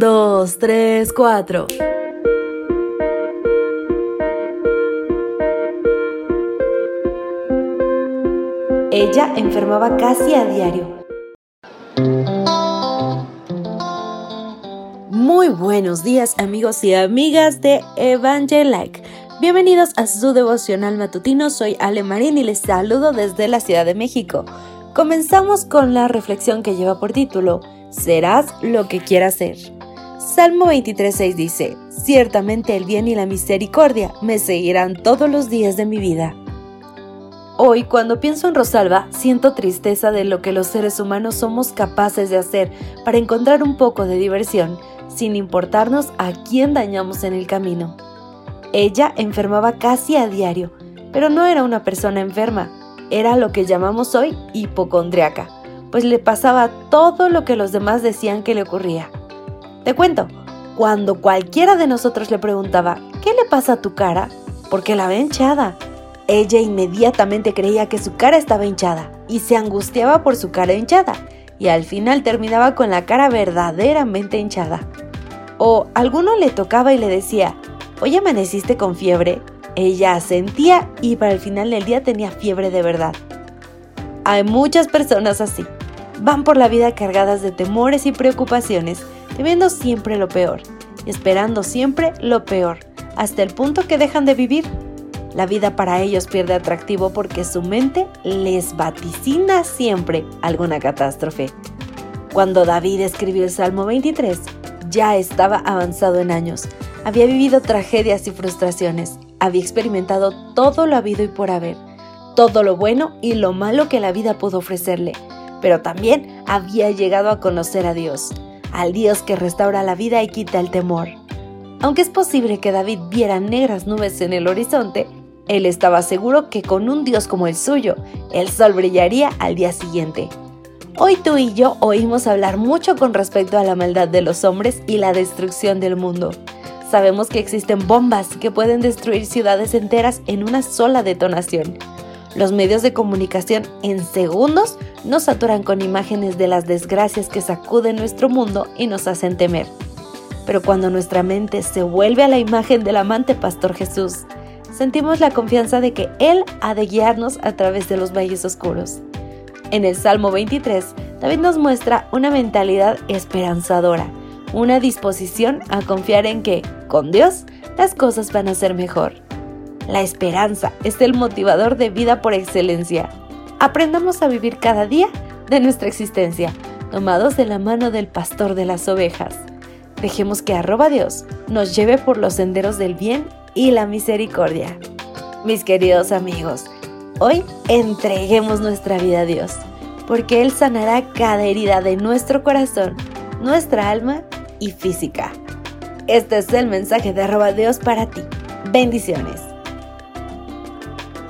2, 3, 4. Ella enfermaba casi a diario. Muy buenos días amigos y amigas de Evangelike. Bienvenidos a su devocional matutino. Soy Ale Marín y les saludo desde la Ciudad de México. Comenzamos con la reflexión que lleva por título Serás lo que quieras ser. Salmo 23.6 dice, Ciertamente el bien y la misericordia me seguirán todos los días de mi vida. Hoy, cuando pienso en Rosalba, siento tristeza de lo que los seres humanos somos capaces de hacer para encontrar un poco de diversión, sin importarnos a quién dañamos en el camino. Ella enfermaba casi a diario, pero no era una persona enferma, era lo que llamamos hoy hipocondriaca, pues le pasaba todo lo que los demás decían que le ocurría. Te cuento, cuando cualquiera de nosotros le preguntaba, ¿qué le pasa a tu cara? Porque la ve hinchada ella inmediatamente creía que su cara estaba hinchada y se angustiaba por su cara hinchada y al final terminaba con la cara verdaderamente hinchada. O alguno le tocaba y le decía, hoy amaneciste con fiebre. Ella sentía y para el final del día tenía fiebre de verdad. Hay muchas personas así. Van por la vida cargadas de temores y preocupaciones, temiendo siempre lo peor, esperando siempre lo peor, hasta el punto que dejan de vivir. La vida para ellos pierde atractivo porque su mente les vaticina siempre alguna catástrofe. Cuando David escribió el Salmo 23, ya estaba avanzado en años, había vivido tragedias y frustraciones, había experimentado todo lo habido y por haber, todo lo bueno y lo malo que la vida pudo ofrecerle, pero también había llegado a conocer a Dios, al Dios que restaura la vida y quita el temor. Aunque es posible que David viera negras nubes en el horizonte, él estaba seguro que con un Dios como el suyo, el sol brillaría al día siguiente. Hoy tú y yo oímos hablar mucho con respecto a la maldad de los hombres y la destrucción del mundo. Sabemos que existen bombas que pueden destruir ciudades enteras en una sola detonación. Los medios de comunicación en segundos nos saturan con imágenes de las desgracias que sacuden nuestro mundo y nos hacen temer. Pero cuando nuestra mente se vuelve a la imagen del amante Pastor Jesús, sentimos la confianza de que Él ha de guiarnos a través de los valles oscuros. En el Salmo 23, David nos muestra una mentalidad esperanzadora, una disposición a confiar en que, con Dios, las cosas van a ser mejor. La esperanza es el motivador de vida por excelencia. Aprendamos a vivir cada día de nuestra existencia, tomados de la mano del pastor de las ovejas. Dejemos que arroba Dios nos lleve por los senderos del bien y la misericordia. Mis queridos amigos, hoy entreguemos nuestra vida a Dios, porque Él sanará cada herida de nuestro corazón, nuestra alma y física. Este es el mensaje de arroba Dios para ti. Bendiciones.